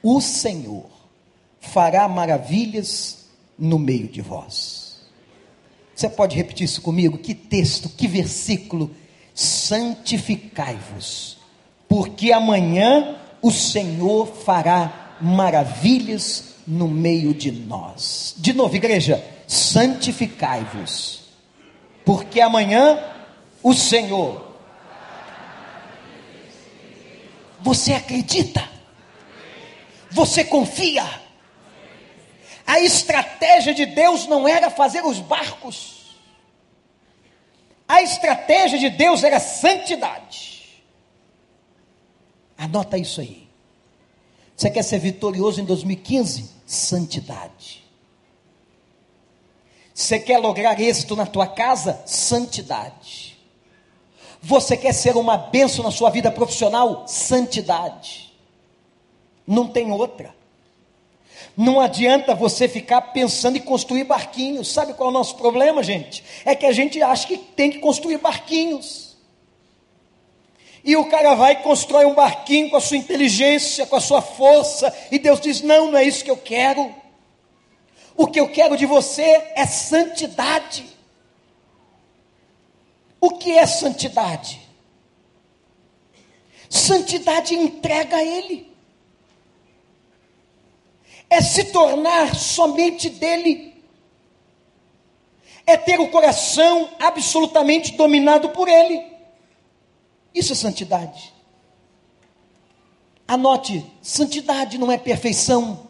o Senhor fará maravilhas no meio de vós. Você pode repetir isso comigo? Que texto, que versículo? Santificai-vos, porque amanhã o Senhor fará maravilhas no meio de nós. De novo, igreja, santificai-vos, porque amanhã o Senhor. Você acredita? Você confia? A estratégia de Deus não era fazer os barcos. A estratégia de Deus era santidade. Anota isso aí. Você quer ser vitorioso em 2015? santidade. Você quer lograr êxito na tua casa? Santidade. Você quer ser uma bênção na sua vida profissional? Santidade. Não tem outra. Não adianta você ficar pensando em construir barquinhos. Sabe qual é o nosso problema, gente? É que a gente acha que tem que construir barquinhos. E o cara vai e constrói um barquinho com a sua inteligência, com a sua força, e Deus diz: Não, não é isso que eu quero. O que eu quero de você é santidade. O que é santidade? Santidade entrega a Ele, é se tornar somente dele, é ter o coração absolutamente dominado por Ele. Isso é santidade. Anote: santidade não é perfeição.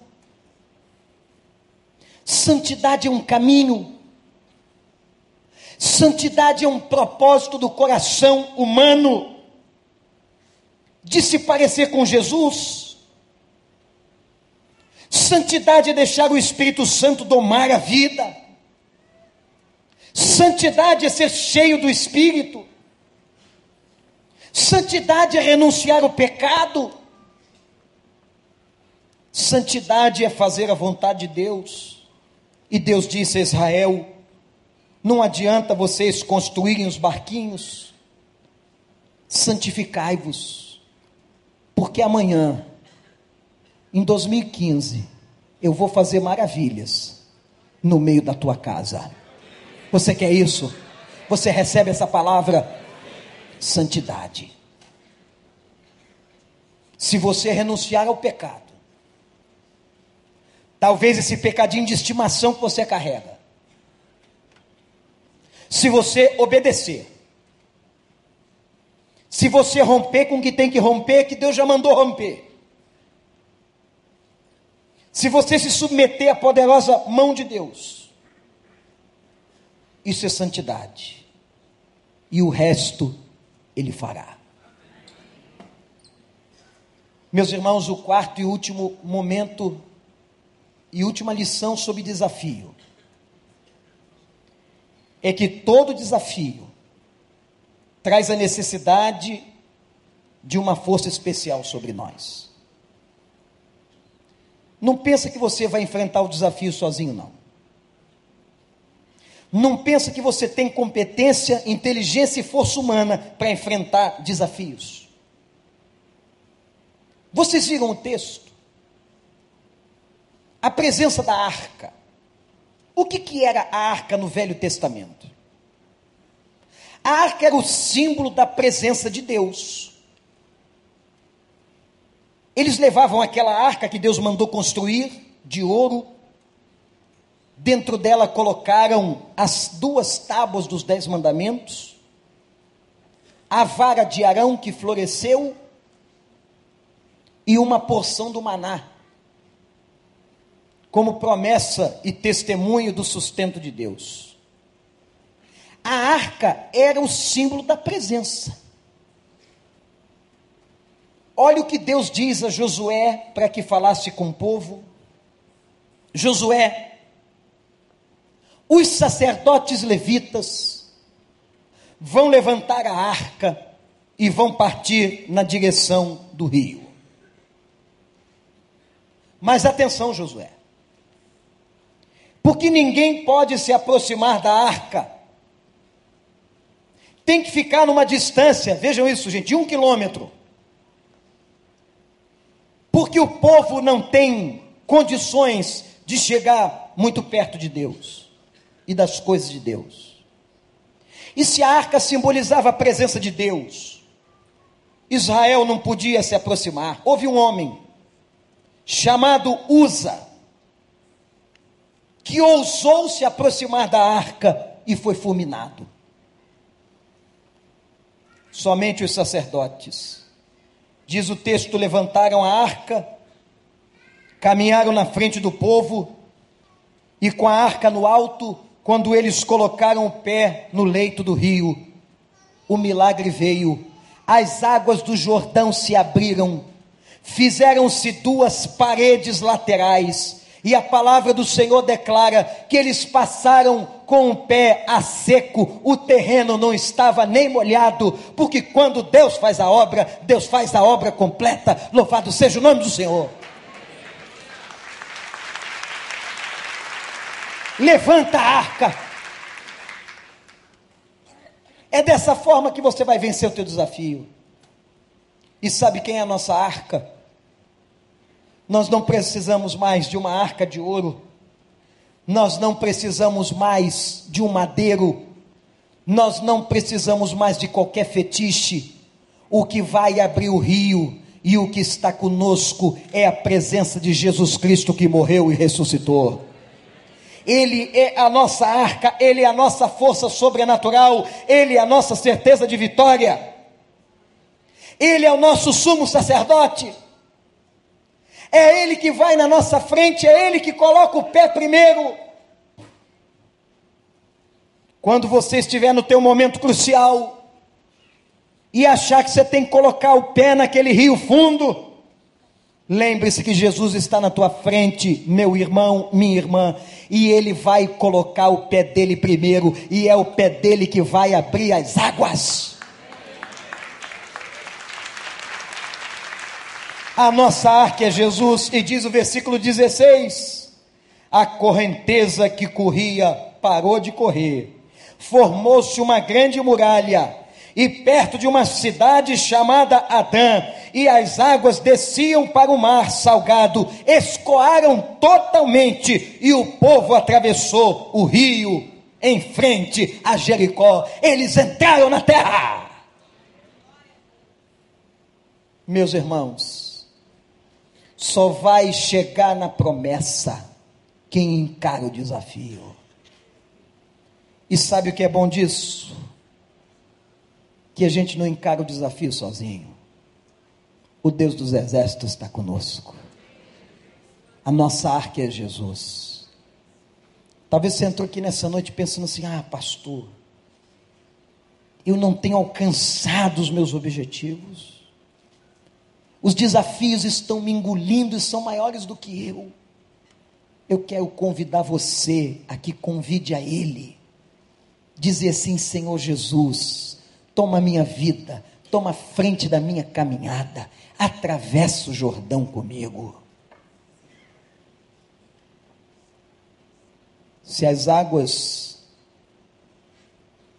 Santidade é um caminho. Santidade é um propósito do coração humano de se parecer com Jesus. Santidade é deixar o Espírito Santo domar a vida. Santidade é ser cheio do Espírito. Santidade é renunciar ao pecado. Santidade é fazer a vontade de Deus. E Deus disse a Israel: não adianta vocês construírem os barquinhos, santificai-vos, porque amanhã, em 2015, eu vou fazer maravilhas no meio da tua casa. Você quer isso? Você recebe essa palavra? santidade. Se você renunciar ao pecado, talvez esse pecadinho de estimação que você carrega, se você obedecer, se você romper com o que tem que romper, que Deus já mandou romper, se você se submeter à poderosa mão de Deus, isso é santidade, e o resto ele fará. Meus irmãos, o quarto e último momento e última lição sobre desafio é que todo desafio traz a necessidade de uma força especial sobre nós. Não pensa que você vai enfrentar o desafio sozinho, não. Não pensa que você tem competência, inteligência e força humana para enfrentar desafios. Vocês viram o texto? A presença da arca. O que, que era a arca no Velho Testamento? A arca era o símbolo da presença de Deus. Eles levavam aquela arca que Deus mandou construir, de ouro. Dentro dela colocaram as duas tábuas dos dez mandamentos, a vara de Arão que floresceu e uma porção do maná, como promessa e testemunho do sustento de Deus. A arca era o símbolo da presença. Olha o que Deus diz a Josué para que falasse com o povo. Josué, os sacerdotes levitas vão levantar a arca e vão partir na direção do rio. Mas atenção, Josué, porque ninguém pode se aproximar da arca, tem que ficar numa distância, vejam isso, gente, de um quilômetro porque o povo não tem condições de chegar muito perto de Deus e das coisas de Deus. E se a arca simbolizava a presença de Deus, Israel não podia se aproximar. Houve um homem chamado Uza, que ousou se aproximar da arca e foi fulminado. Somente os sacerdotes Diz o texto: levantaram a arca, caminharam na frente do povo, e com a arca no alto, quando eles colocaram o pé no leito do rio, o milagre veio. As águas do Jordão se abriram, fizeram-se duas paredes laterais, e a palavra do Senhor declara que eles passaram com o pé a seco, o terreno não estava nem molhado, porque quando Deus faz a obra, Deus faz a obra completa. Louvado seja o nome do Senhor. Levanta a arca. É dessa forma que você vai vencer o teu desafio. E sabe quem é a nossa arca? Nós não precisamos mais de uma arca de ouro, nós não precisamos mais de um madeiro, nós não precisamos mais de qualquer fetiche. O que vai abrir o rio e o que está conosco é a presença de Jesus Cristo que morreu e ressuscitou. Ele é a nossa arca, Ele é a nossa força sobrenatural, Ele é a nossa certeza de vitória, Ele é o nosso sumo sacerdote é Ele que vai na nossa frente, é Ele que coloca o pé primeiro. Quando você estiver no teu momento crucial e achar que você tem que colocar o pé naquele rio fundo, lembre-se que Jesus está na tua frente, meu irmão, minha irmã, e ele vai colocar o pé dele primeiro, e é o pé dele que vai abrir as águas. A nossa arca é Jesus, e diz o versículo 16: a correnteza que corria parou de correr, formou-se uma grande muralha, e perto de uma cidade chamada Adã, e as águas desciam para o mar salgado, escoaram totalmente, e o povo atravessou o rio em frente a Jericó. Eles entraram na terra. Meus irmãos, só vai chegar na promessa quem encara o desafio. E sabe o que é bom disso? Que a gente não encara o desafio sozinho. O Deus dos exércitos está conosco. A nossa arca é Jesus. Talvez você entrou aqui nessa noite pensando assim: ah, pastor, eu não tenho alcançado os meus objetivos Os desafios estão me engolindo e são maiores do que eu. Eu quero convidar você a que convide a Ele. Dizer assim: Senhor Jesus, toma minha vida, toma frente da minha caminhada, atravessa o Jordão comigo. Se as águas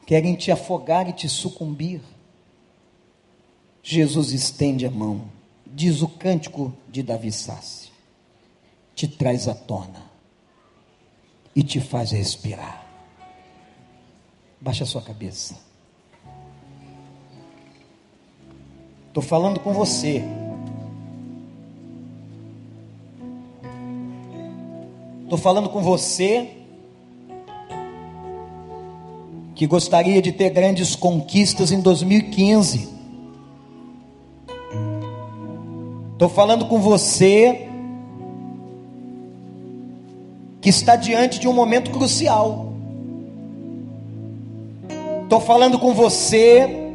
querem te afogar e te sucumbir, Jesus estende a mão, diz o cântico de Davi Sassi, te traz à tona e te faz respirar. Baixa a sua cabeça. Estou falando com você. Estou falando com você que gostaria de ter grandes conquistas em 2015. Estou falando com você que está diante de um momento crucial. Estou falando com você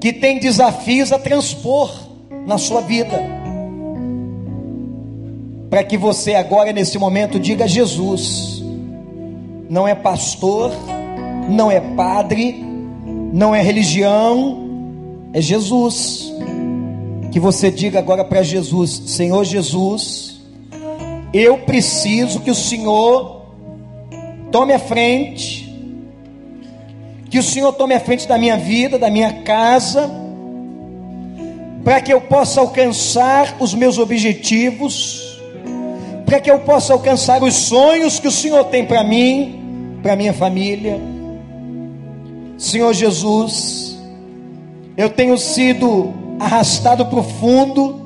que tem desafios a transpor na sua vida. Para que você agora, nesse momento, diga Jesus não é pastor, não é padre, não é religião, é Jesus. Que você diga agora para Jesus: Senhor Jesus, eu preciso que o Senhor tome a frente, que o Senhor tome a frente da minha vida, da minha casa, para que eu possa alcançar os meus objetivos, para que eu possa alcançar os sonhos que o Senhor tem para mim para minha família. Senhor Jesus, eu tenho sido arrastado para o fundo,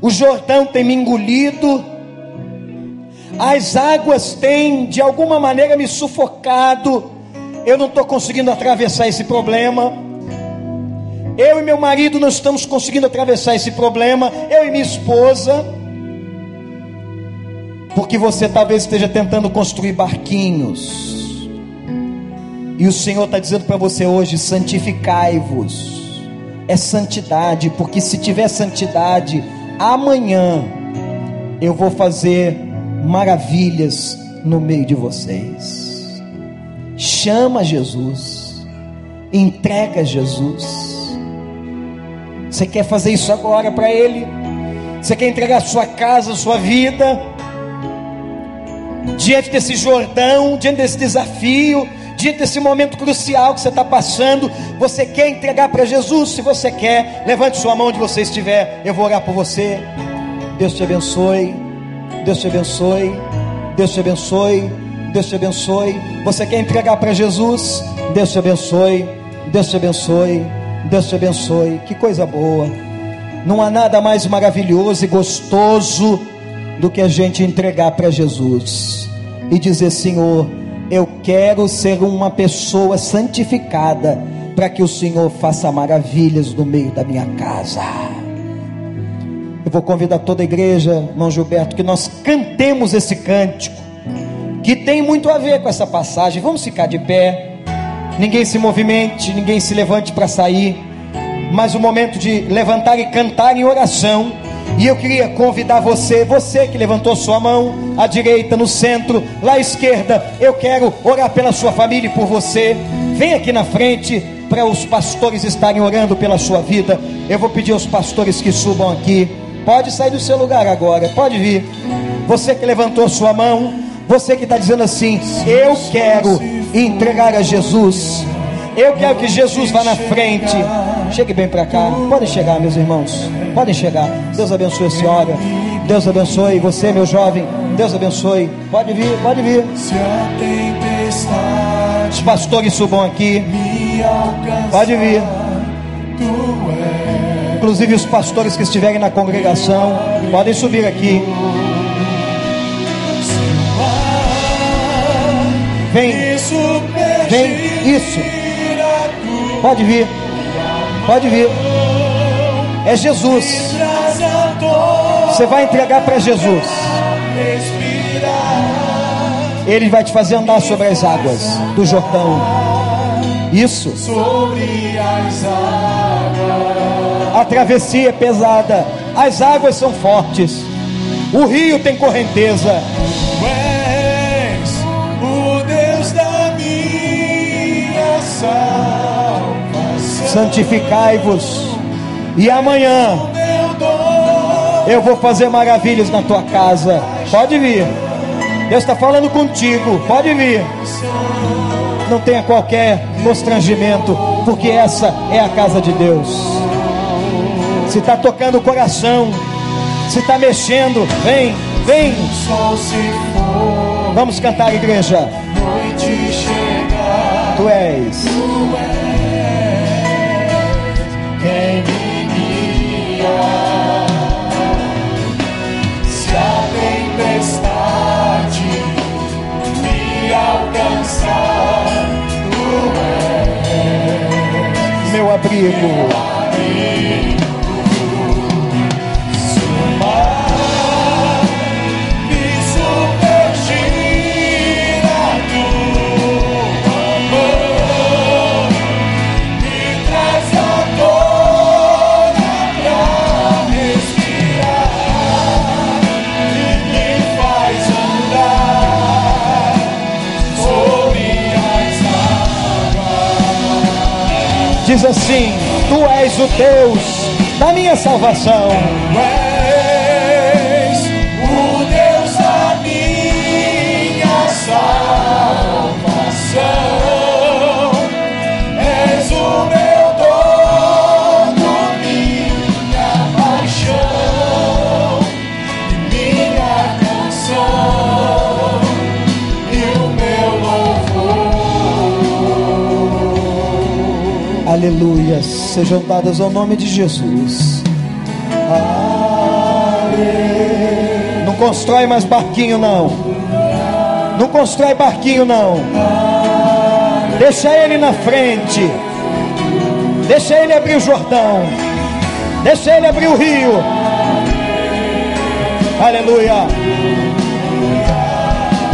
o Jordão tem me engolido, as águas têm de alguma maneira me sufocado, eu não estou conseguindo atravessar esse problema. Eu e meu marido não estamos conseguindo atravessar esse problema, eu e minha esposa porque você talvez esteja tentando construir barquinhos. E o Senhor está dizendo para você hoje: santificai-vos. É santidade, porque se tiver santidade, amanhã eu vou fazer maravilhas no meio de vocês. Chama Jesus, entrega Jesus. Você quer fazer isso agora para Ele? Você quer entregar sua casa, sua vida? diante desse Jordão, diante desse desafio, diante desse momento crucial que você está passando, você quer entregar para Jesus? Se você quer, levante sua mão onde você estiver, eu vou orar por você. Deus te abençoe, Deus te abençoe, Deus te abençoe, Deus te abençoe. Você quer entregar para Jesus? Deus te abençoe, Deus te abençoe, Deus te abençoe. Que coisa boa. Não há nada mais maravilhoso e gostoso do que a gente entregar para Jesus e dizer: Senhor, eu quero ser uma pessoa santificada para que o Senhor faça maravilhas no meio da minha casa. Eu vou convidar toda a igreja, irmão Gilberto, que nós cantemos esse cântico, que tem muito a ver com essa passagem. Vamos ficar de pé, ninguém se movimente, ninguém se levante para sair, mas o momento de levantar e cantar em oração e eu queria convidar você, você que levantou sua mão, à direita, no centro, lá à esquerda, eu quero orar pela sua família e por você. Vem aqui na frente para os pastores estarem orando pela sua vida. Eu vou pedir aos pastores que subam aqui. Pode sair do seu lugar agora, pode vir. Você que levantou sua mão, você que está dizendo assim: Eu quero entregar a Jesus eu quero que Jesus vá na frente. Chegue bem para cá. Podem chegar, meus irmãos. Podem chegar. Deus abençoe a senhora. Deus abençoe você, meu jovem. Deus abençoe. Pode vir, pode vir. Os pastores subam aqui. Pode vir. Inclusive os pastores que estiverem na congregação podem subir aqui. Vem, vem, isso. Pode vir. Pode vir. É Jesus. Você vai entregar para Jesus. Ele vai te fazer andar sobre as águas do Jordão. Isso. A travessia é pesada, as águas são fortes, o rio tem correnteza. Santificai-vos, e amanhã eu vou fazer maravilhas na tua casa. Pode vir, Deus está falando contigo, pode vir. Não tenha qualquer constrangimento, porque essa é a casa de Deus. Se está tocando o coração, se está mexendo, vem, vem. Vamos cantar, igreja. Tu és. Abrigo. Diz assim: Tu és o Deus da minha salvação. Aleluia. Sejam dadas ao nome de Jesus. Não constrói mais barquinho, não. Não constrói barquinho, não. Deixa ele na frente. Deixa ele abrir o Jordão. Deixa ele abrir o rio. Aleluia.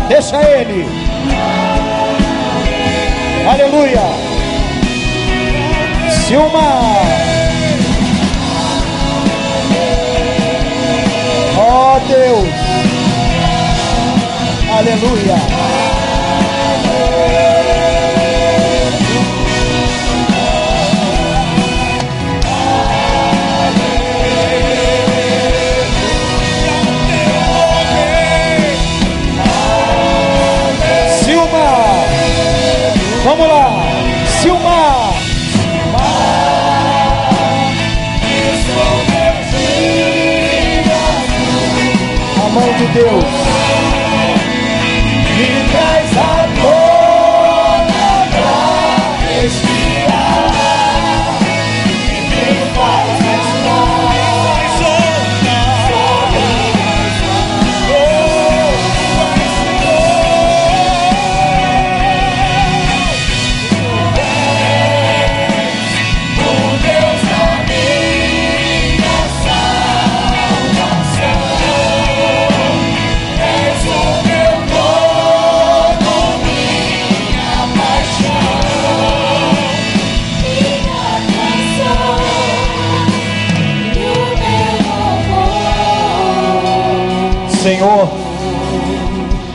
Deixa ele. Aleluia. Mar, ó Deus, aleluia. Deus. Me traz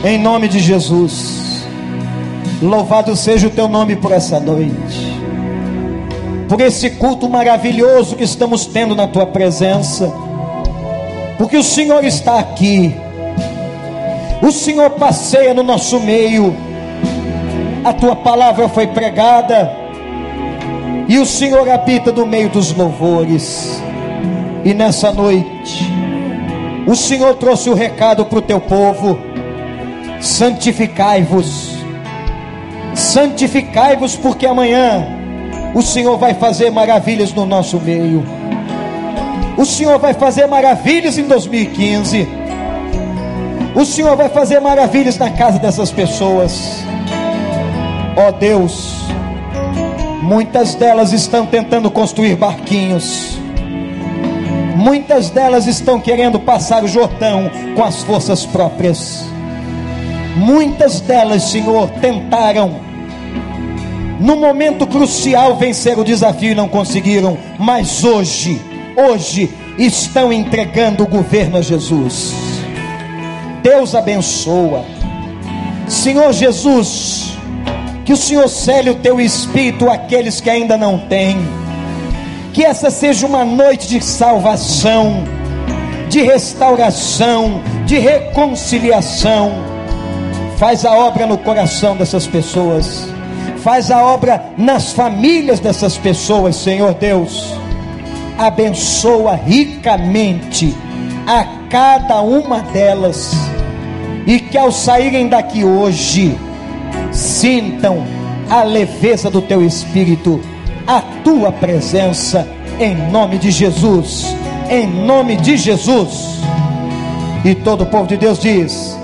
em nome de Jesus, louvado seja o teu nome por essa noite, por esse culto maravilhoso que estamos tendo na tua presença, porque o Senhor está aqui, o Senhor passeia no nosso meio, a tua palavra foi pregada, e o Senhor habita no meio dos louvores, e nessa noite, o Senhor trouxe o recado para o teu povo: santificai-vos, santificai-vos, porque amanhã o Senhor vai fazer maravilhas no nosso meio. O Senhor vai fazer maravilhas em 2015. O Senhor vai fazer maravilhas na casa dessas pessoas. Ó Deus, muitas delas estão tentando construir barquinhos. Muitas delas estão querendo passar o Jordão com as forças próprias. Muitas delas, Senhor, tentaram no momento crucial vencer o desafio e não conseguiram, mas hoje, hoje estão entregando o governo a Jesus. Deus abençoa. Senhor Jesus, que o Senhor cele o teu espírito àqueles que ainda não têm. Que essa seja uma noite de salvação, de restauração, de reconciliação. Faz a obra no coração dessas pessoas. Faz a obra nas famílias dessas pessoas, Senhor Deus. Abençoa ricamente a cada uma delas. E que ao saírem daqui hoje, sintam a leveza do teu espírito, a tua presença, em nome de Jesus. Em nome de Jesus. E todo o povo de Deus diz: